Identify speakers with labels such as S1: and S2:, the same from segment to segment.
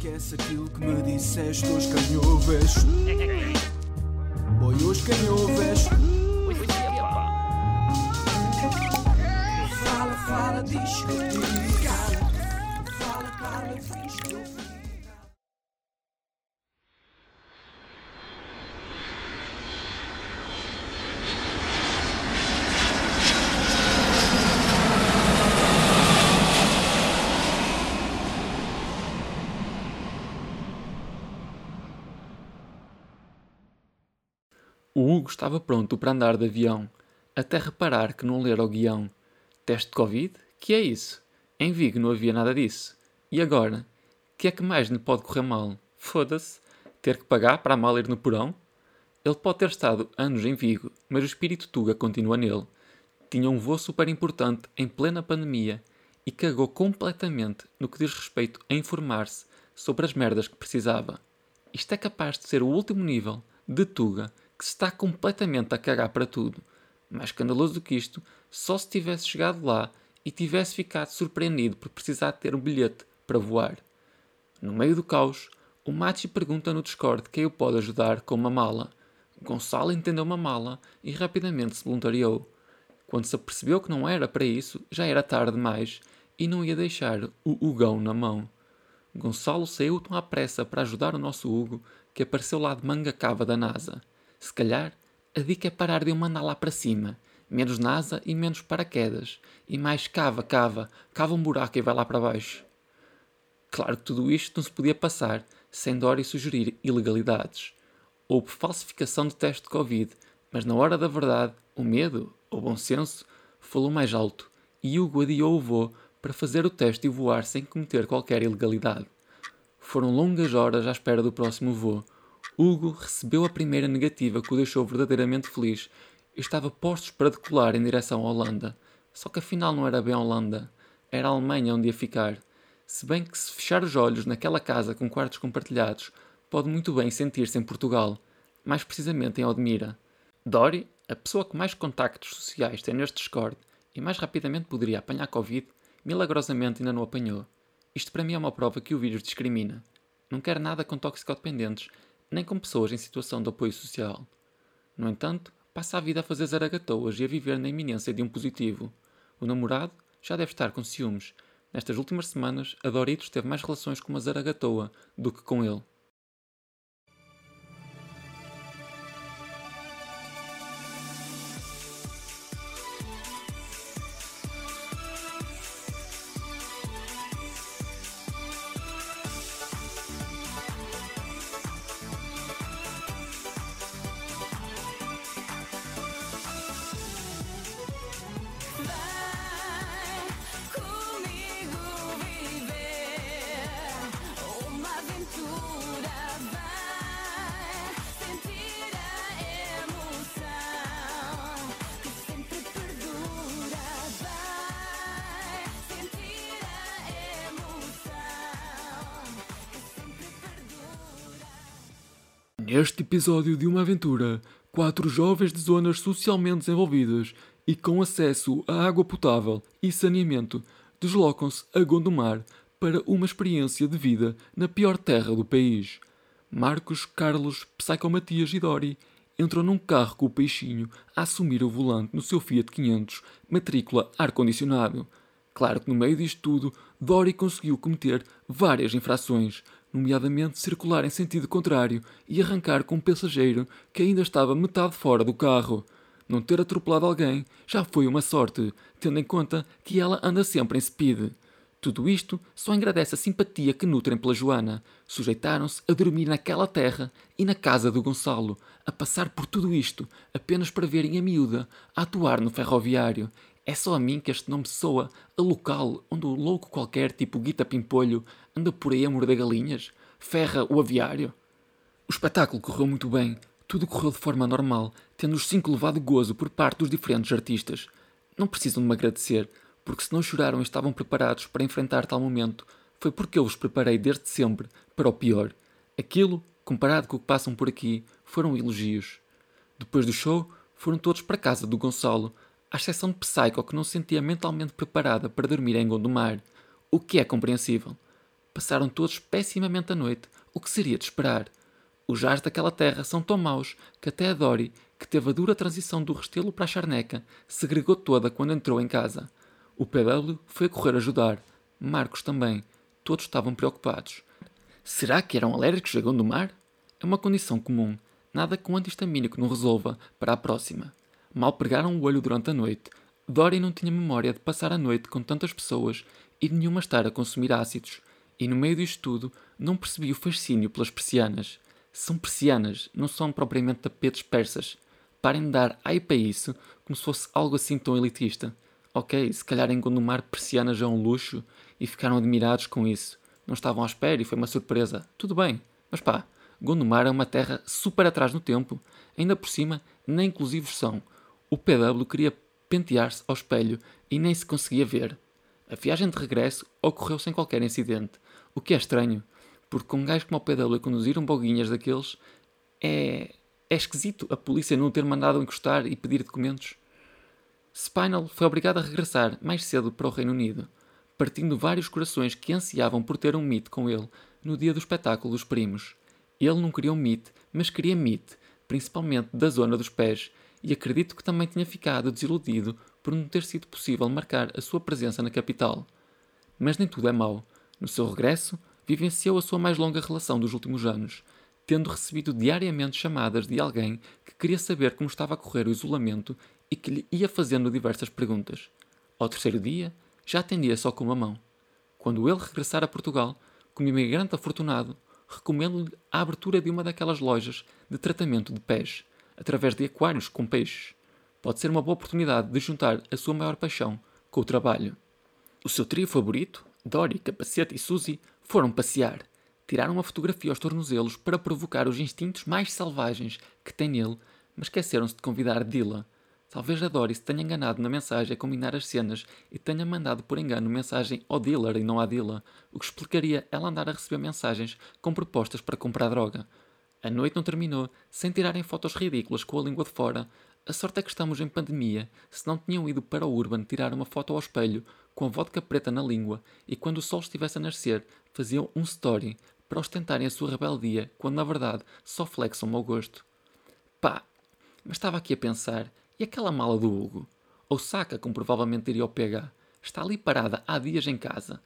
S1: esquece aquilo que me disseste, os canhoves. Oi, os canhoves. Fala, fala, diz
S2: Hugo estava pronto para andar de avião, até reparar que não lera o guião. Teste de Covid? Que é isso? Em Vigo não havia nada disso. E agora? Que é que mais lhe pode correr mal? Foda-se. Ter que pagar para a mala ir no porão? Ele pode ter estado anos em Vigo, mas o espírito Tuga continua nele. Tinha um voo super importante em plena pandemia e cagou completamente no que diz respeito a informar-se sobre as merdas que precisava. Isto é capaz de ser o último nível de Tuga que se está completamente a cagar para tudo. Mais escandaloso do que isto, só se tivesse chegado lá e tivesse ficado surpreendido por precisar ter um bilhete para voar. No meio do caos, o Machi pergunta no Discord quem o pode ajudar com uma mala. Gonçalo entendeu uma mala e rapidamente se voluntariou. Quando se apercebeu que não era para isso, já era tarde demais e não ia deixar o Hugão na mão. Gonçalo saiu tão à pressa para ajudar o nosso Hugo que apareceu lá de manga cava da NASA. Se calhar, a dica é parar de o mandar lá para cima. Menos NASA e menos paraquedas. E mais cava, cava, cava um buraco e vai lá para baixo. Claro que tudo isto não se podia passar sem Dory sugerir ilegalidades. Houve falsificação de teste de Covid, mas na hora da verdade, o medo, ou bom senso, falou mais alto e Hugo adiou o voo para fazer o teste e voar sem cometer qualquer ilegalidade. Foram longas horas à espera do próximo voo, Hugo recebeu a primeira negativa que o deixou verdadeiramente feliz estava postos para decolar em direção à Holanda. Só que afinal não era bem a Holanda, era a Alemanha onde ia ficar. Se bem que se fechar os olhos naquela casa com quartos compartilhados, pode muito bem sentir-se em Portugal, mais precisamente em Odmira. Dori, a pessoa que mais contactos sociais tem neste Discord e mais rapidamente poderia apanhar Covid, milagrosamente ainda não apanhou. Isto para mim é uma prova que o vírus discrimina. Não quer nada com toxicodependentes nem com pessoas em situação de apoio social. No entanto, passa a vida a fazer zaragatoas e a viver na iminência de um positivo. O namorado já deve estar com ciúmes. Nestas últimas semanas, a Doritos teve mais relações com uma zaragatoa do que com ele. Neste episódio de uma aventura, quatro jovens de zonas socialmente desenvolvidas e com acesso a água potável e saneamento deslocam-se a Gondomar para uma experiência de vida na pior terra do país. Marcos, Carlos, Psycho Matias e Dori entram num carro com o peixinho a assumir o volante no seu Fiat 500, matrícula ar-condicionado. Claro que no meio disto tudo, Dory conseguiu cometer várias infrações, nomeadamente circular em sentido contrário e arrancar com um passageiro que ainda estava metade fora do carro. Não ter atropelado alguém já foi uma sorte, tendo em conta que ela anda sempre em speed. Tudo isto só engrandece a simpatia que nutrem pela Joana. Sujeitaram-se a dormir naquela terra e na casa do Gonçalo, a passar por tudo isto apenas para verem a miúda a atuar no ferroviário. É só a mim que este nome soa a local onde o louco qualquer, tipo Guita Pimpolho, anda por aí a morder galinhas? Ferra o aviário? O espetáculo correu muito bem, tudo correu de forma normal, tendo os cinco levado gozo por parte dos diferentes artistas. Não precisam de me agradecer, porque se não choraram e estavam preparados para enfrentar tal momento, foi porque eu os preparei desde sempre para o pior. Aquilo, comparado com o que passam por aqui, foram elogios. Depois do show, foram todos para a casa do Gonçalo, à exceção de Psycho, que não se sentia mentalmente preparada para dormir em Gondomar, o que é compreensível. Passaram todos pessimamente a noite, o que seria de esperar. Os jares daquela terra são tão maus que até a Dori, que teve a dura transição do Restelo para a Charneca, segregou toda quando entrou em casa. O PW foi a correr ajudar. Marcos também. Todos estavam preocupados. Será que eram alérgicos a Gondomar? É uma condição comum. Nada que um antihistamínico não resolva para a próxima. Mal pregaram o olho durante a noite. Dory não tinha memória de passar a noite com tantas pessoas e de nenhuma estar a consumir ácidos. E no meio disto tudo, não percebi o fascínio pelas persianas. São persianas, não são propriamente tapetes persas. Parem de dar ai para isso, como se fosse algo assim tão elitista. Ok, se calhar em Gondomar persianas é um luxo e ficaram admirados com isso. Não estavam à espera e foi uma surpresa. Tudo bem, mas pá, Gondomar é uma terra super atrás no tempo. Ainda por cima, nem inclusivos são. O PW queria pentear-se ao espelho e nem se conseguia ver. A viagem de regresso ocorreu sem qualquer incidente, o que é estranho, porque com um gajo como o PW a conduzir um boguinhas daqueles é. é esquisito a polícia não ter mandado encostar e pedir documentos. Spinal foi obrigado a regressar mais cedo para o Reino Unido, partindo vários corações que ansiavam por ter um meet com ele no dia do espetáculo dos primos. Ele não queria um meet, mas queria meet, principalmente da zona dos pés, e acredito que também tinha ficado desiludido por não ter sido possível marcar a sua presença na capital. Mas nem tudo é mau. No seu regresso, vivenciou a sua mais longa relação dos últimos anos, tendo recebido diariamente chamadas de alguém que queria saber como estava a correr o isolamento e que lhe ia fazendo diversas perguntas. Ao terceiro dia, já atendia só com uma mão. Quando ele regressar a Portugal, como imigrante afortunado, recomendo-lhe a abertura de uma daquelas lojas de tratamento de pés, através de aquários com peixes. Pode ser uma boa oportunidade de juntar a sua maior paixão com o trabalho. O seu trio favorito, Dory, Capacete e Suzy, foram passear. Tiraram uma fotografia aos tornozelos para provocar os instintos mais selvagens que tem nele, mas esqueceram-se de convidar Dilla. Talvez a Dory se tenha enganado na mensagem a combinar as cenas e tenha mandado por engano mensagem ao dealer e não à Dilla, o que explicaria ela andar a receber mensagens com propostas para comprar droga. A noite não terminou sem tirarem fotos ridículas com a língua de fora. A sorte é que estamos em pandemia, se não tinham ido para o Urban tirar uma foto ao espelho com a vodka preta na língua e quando o sol estivesse a nascer faziam um story para ostentarem a sua rebeldia quando na verdade só flexam mau gosto. Pá, mas estava aqui a pensar, e aquela mala do Hugo? Ou saca, como provavelmente iria ao PH, está ali parada há dias em casa.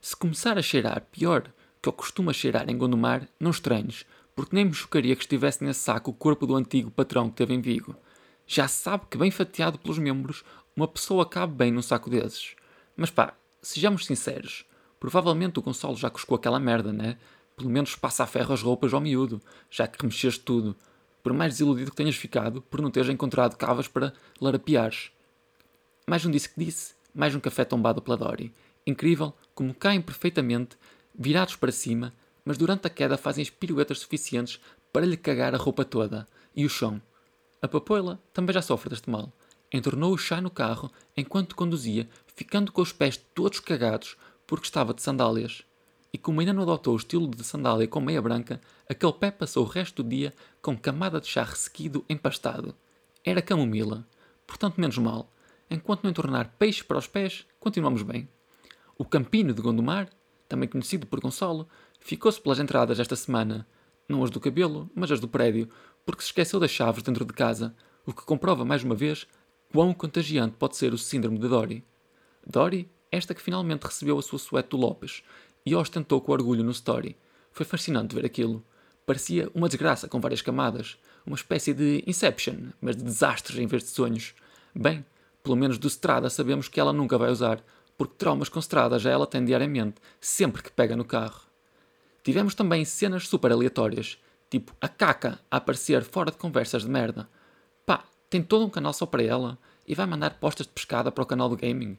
S2: Se começar a cheirar pior que eu costumo cheirar em Gondomar, não estranhos, porque nem me chocaria que estivesse nesse saco o corpo do antigo patrão que teve em Vigo. Já sabe que, bem fatiado pelos membros, uma pessoa cabe bem num saco desses. Mas pá, sejamos sinceros, provavelmente o Gonçalo já cuscou aquela merda, né? Pelo menos passa a ferro as roupas ao miúdo, já que remexeste tudo. Por mais desiludido que tenhas ficado por não teres encontrado cavas para larapiares. Mais um disse que disse, mais um café tombado pela Dory. Incrível como caem perfeitamente, virados para cima, mas durante a queda fazem as piruetas suficientes para lhe cagar a roupa toda e o chão. A papoila também já sofre deste mal. Entornou o chá no carro enquanto conduzia, ficando com os pés todos cagados porque estava de sandálias. E como ainda não adotou o estilo de sandália com meia branca, aquele pé passou o resto do dia com camada de chá ressequido empastado. Era camomila, portanto menos mal. Enquanto não entornar peixe para os pés, continuamos bem. O Campino de Gondomar, também conhecido por Gonçalo, ficou-se pelas entradas esta semana. Não as do cabelo, mas as do prédio, porque se esqueceu das chaves dentro de casa, o que comprova mais uma vez quão contagiante pode ser o síndrome de Dory. Dory, esta que finalmente recebeu a sua suéte do Lopes e ostentou com orgulho no story. Foi fascinante ver aquilo. Parecia uma desgraça com várias camadas, uma espécie de Inception, mas de desastres em vez de sonhos. Bem, pelo menos do Strada sabemos que ela nunca vai usar, porque traumas com Strada já ela tem diariamente, sempre que pega no carro. Tivemos também cenas super aleatórias, tipo a caca a aparecer fora de conversas de merda. Pá, tem todo um canal só para ela e vai mandar postas de pescada para o canal de gaming.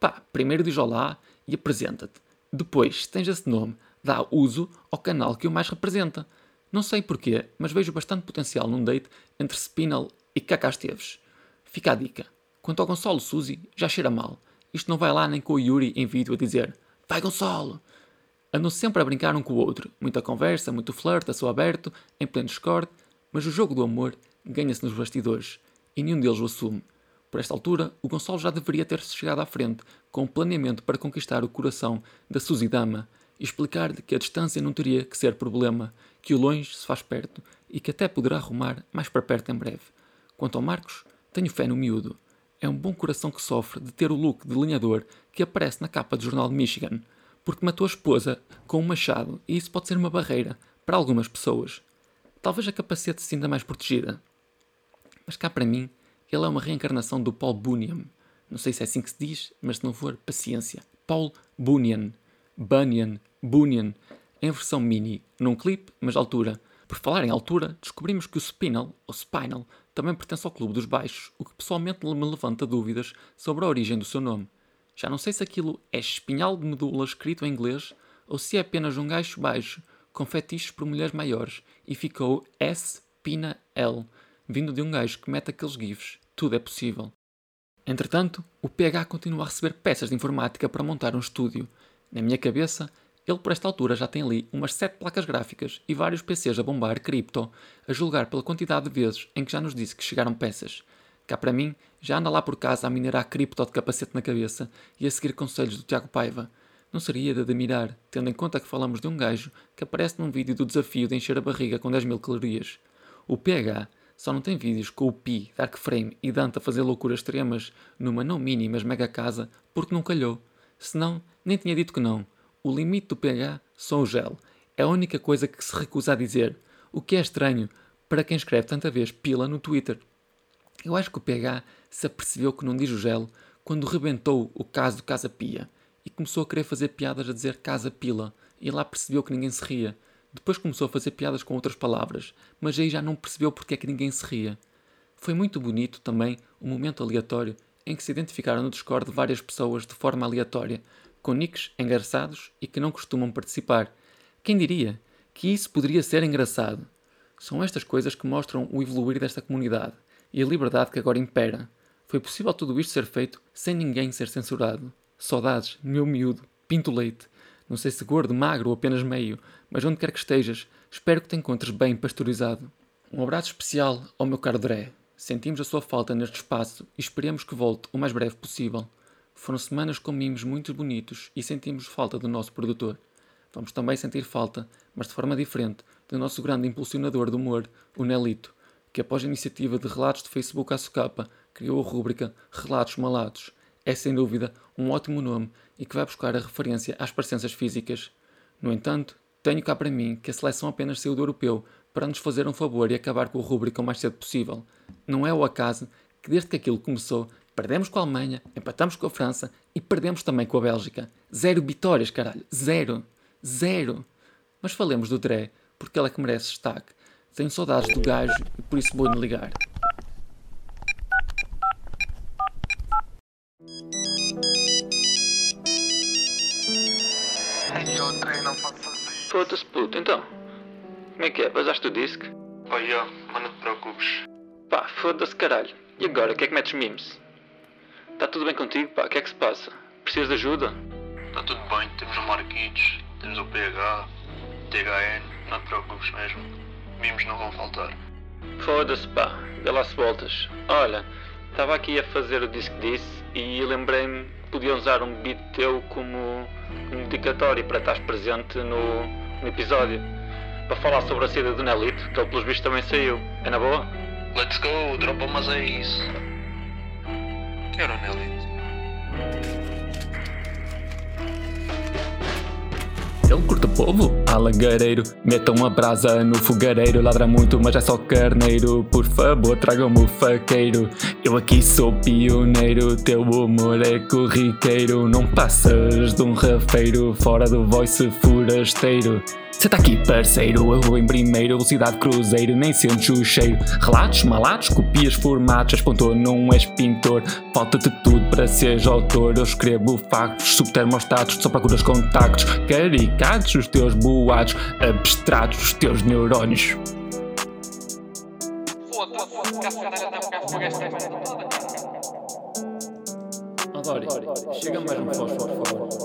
S2: Pá, primeiro diz olá e apresenta-te. Depois, se tens esse nome, dá uso ao canal que o mais representa. Não sei porquê, mas vejo bastante potencial num date entre Spinal e Cacá Esteves. Fica a dica. Quanto ao Gonçalo Suzy, já cheira mal. Isto não vai lá nem com o Yuri em vídeo a dizer Vai Gonçalo! Andam sempre a brincar um com o outro. Muita conversa, muito flirt, a seu aberto, em pleno discord, mas o jogo do amor ganha-se nos bastidores e nenhum deles o assume. Por esta altura, o Gonçalo já deveria ter chegado à frente com um planeamento para conquistar o coração da Suzy Dama e explicar-lhe que a distância não teria que ser problema, que o longe se faz perto e que até poderá arrumar mais para perto em breve. Quanto ao Marcos, tenho fé no miúdo. É um bom coração que sofre de ter o look de lenhador que aparece na capa do jornal de Michigan, porque matou a esposa com um machado e isso pode ser uma barreira para algumas pessoas. Talvez a capacete se sinta mais protegida. Mas cá para mim, ele é uma reencarnação do Paul Bunyan. Não sei se é assim que se diz, mas se não for, paciência. Paul Bunyan. Bunyan. Bunyan. Em versão mini, num clipe, mas altura. Por falar em altura, descobrimos que o Spinal, ou Spinal, também pertence ao Clube dos Baixos, o que pessoalmente me levanta dúvidas sobre a origem do seu nome. Já não sei se aquilo é espinhal de medula escrito em inglês ou se é apenas um gajo baixo com fetiches por mulheres maiores e ficou S Pina L, vindo de um gajo que mete aqueles gifs. Tudo é possível. Entretanto, o PH continua a receber peças de informática para montar um estúdio. Na minha cabeça, ele por esta altura já tem ali umas 7 placas gráficas e vários PCs a bombar cripto, a julgar pela quantidade de vezes em que já nos disse que chegaram peças. Cá para mim, já anda lá por casa a minerar cripto de capacete na cabeça e a seguir conselhos do Tiago Paiva. Não seria de admirar, tendo em conta que falamos de um gajo que aparece num vídeo do desafio de encher a barriga com 10 mil calorias. O PH só não tem vídeos com o Pi, Dark Frame e Dante a fazer loucuras extremas numa não mini mas mega casa porque não calhou. Senão, nem tinha dito que não. O limite do PH são o gel. É a única coisa que se recusa a dizer. O que é estranho para quem escreve tanta vez pila no Twitter. Eu acho que o PH se apercebeu que não diz o gel quando rebentou o caso do Casa Pia e começou a querer fazer piadas a dizer Casa Pila e lá percebeu que ninguém se ria. Depois começou a fazer piadas com outras palavras, mas aí já não percebeu porque é que ninguém se ria. Foi muito bonito também o momento aleatório em que se identificaram no Discord várias pessoas de forma aleatória, com nicks engraçados e que não costumam participar. Quem diria que isso poderia ser engraçado? São estas coisas que mostram o evoluir desta comunidade e a liberdade que agora impera. Foi possível tudo isto ser feito sem ninguém ser censurado. Saudades, meu miúdo, pinto leite. Não sei se gordo, magro ou apenas meio, mas onde quer que estejas, espero que te encontres bem pasteurizado. Um abraço especial ao meu caro Dré. Sentimos a sua falta neste espaço e esperemos que volte o mais breve possível. Foram semanas com mimos muito bonitos e sentimos falta do nosso produtor. Vamos também sentir falta, mas de forma diferente, do nosso grande impulsionador do humor, o Nelito, que após a iniciativa de relatos de Facebook à socapa, criou a rúbrica Relatos Malados. É sem dúvida um ótimo nome e que vai buscar a referência às parecenças físicas. No entanto, tenho cá para mim que a seleção apenas saiu do europeu para nos fazer um favor e acabar com a rúbrica o mais cedo possível. Não é o acaso que desde que aquilo começou, perdemos com a Alemanha, empatamos com a França e perdemos também com a Bélgica. Zero vitórias, caralho. Zero. Zero. Mas falemos do Dré, porque ele é que merece destaque. Tenho saudades do gajo e por isso vou-lhe ligar. Foda-se puto, então. Como é que é? Vazaste o disco?
S3: Olha, mas não te preocupes.
S2: Pá, foda-se caralho. E agora, o que é que metes memes? Tá tudo bem contigo, pá? O que é que se passa? Precisas de ajuda?
S3: Está tudo bem, temos o Marquitos, temos o PH, THN, não te preocupes mesmo. Mimos não vão faltar.
S2: Foda-se, pá. Vê lá se voltas. Olha, estava aqui a fazer o disco disse e lembrei-me que podia usar um beat teu como um dedicatório para estar presente no, no episódio. Para falar sobre a saída do Nelito, que ele pelos bichos também saiu. É na boa?
S3: Let's go, dropa, mas é isso. Era o Nelito?
S2: Ele curta povo, alangareiro Metam uma brasa no fogareiro. Ladra muito, mas é só carneiro. Por favor, tragam-me o faqueiro. Eu aqui sou pioneiro Teu humor é corriqueiro. Não passas de um rafeiro Fora do voice forasteiro Senta aqui, parceiro, eu vou em primeiro, velocidade cruzeiro, nem sentes o cheiro. Relatos malados, copias formatos, és pontor, não és pintor. Falta-te tudo para seres autor. Eu escrevo factos, subtermostatos, só procuras contactos. Caricatos, os teus boatos, abstratos, os teus neurónios. Adore, chega mais um fósforo, por favor.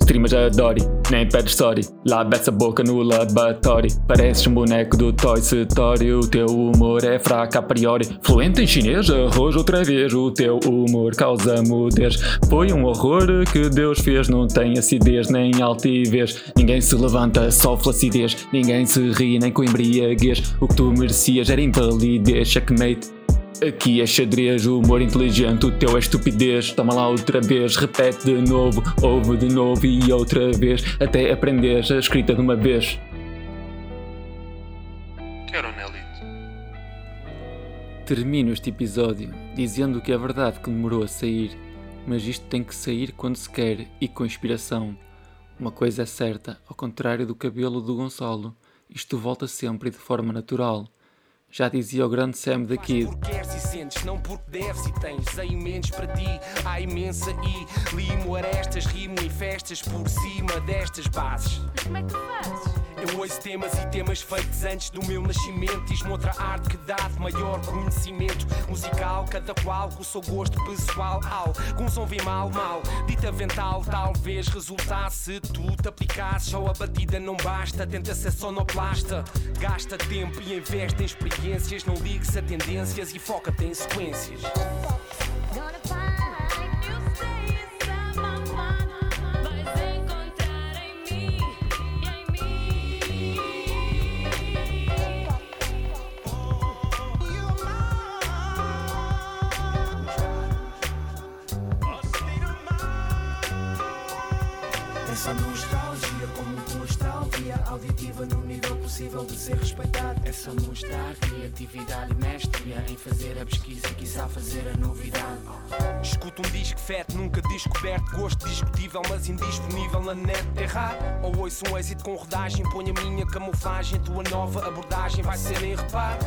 S2: Streamas a Dory nem pedes sorry. Lá bete a boca no laboratório. Pareces um boneco do Toy Story. O teu humor é fraco a priori. Fluente em chinês, arroz outra vez. O teu humor causa mudez. Foi um horror que Deus fez. Não tem acidez nem altivez. Ninguém se levanta, só flacidez. Ninguém se ri nem com embriaguez. O que tu merecias era invalidez. Checkmate. Aqui é xadrez, o humor inteligente, o teu é estupidez. Toma lá outra vez, repete de novo, ouve de novo e outra vez, até aprenderes a escrita de uma vez.
S3: Quero Nelito.
S2: Termino este episódio dizendo que é verdade que demorou a sair, mas isto tem que sair quando se quer e com inspiração. Uma coisa é certa, ao contrário do cabelo do Gonçalo, isto volta sempre e de forma natural. Já dizia o grande Sam da Kid.
S4: Porque queres e sentes, não porque deves e tens a imensos para ti, há imensa e limo arestas, rimo em festas por cima destas bases.
S5: Como é que tu fazes?
S4: Eu ouço temas e temas feitos antes do meu nascimento. Diz-me outra arte que dá de maior conhecimento musical, cada qual com o seu gosto pessoal. Alguns ouvem mal, mal, dita vental. Talvez resultasse se tu te aplicasses. Só a batida não basta, tenta ser sonoplasta. Gasta tempo e investe em experiências. Não ligues a tendências e foca-te em sequências.
S6: Criatividade e mestria em fazer a pesquisa e quiçá fazer a novidade.
S4: Escuto um disco fete, nunca descoberto, gosto discutível, mas indisponível na net. Errar ou ouço um êxito com rodagem, ponho a minha camuflagem, tua nova abordagem vai ser em reparo.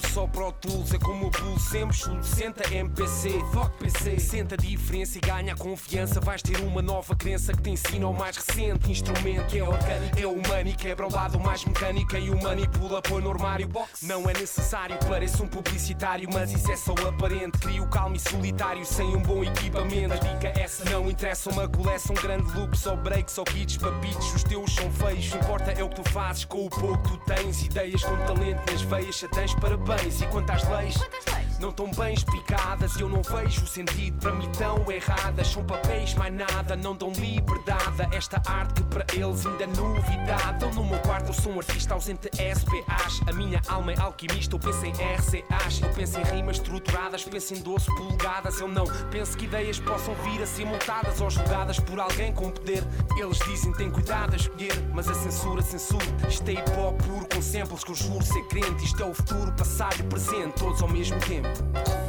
S4: Pulso ao Pro Tools, é como o pulo sempre, chulo, senta MPC, fuck PC. Senta a diferença e ganha a confiança, vais ter uma nova crença que te ensina o mais recente instrumento. É orgânico, é humano e quebra o lado mais mecânico e o manipula, põe no armário. Não é necessário, parece um publicitário, mas isso é só aparente. Crio calmo e solitário sem um bom equipamento. A dica é essa, não interessa uma coleção, um grande loop, só breaks, só kits, papitos, os teus são feios. Que importa é o que tu fazes com o pouco que tu tens. Ideias com talento nas veias, já tens E quanto às leis?
S5: Quantas leis?
S4: Não tão bem explicadas e eu não vejo sentido para mim tão erradas. São papéis, mais nada, não dão liberdade. Esta arte que para eles ainda é novidade. Eu no meu quarto eu sou um artista ausente SPAs. A minha alma é alquimista, eu penso em RCAs. Eu penso em rimas estruturadas, penso em 12 polegadas. Eu não penso que ideias possam vir a ser montadas ou julgadas por alguém com poder. Eles dizem tem cuidado a escolher, mas a censura censura. Isto é hip hop puro com samples que eu juro ser crente. Isto é o futuro, passado e presente, todos ao mesmo tempo. Bye.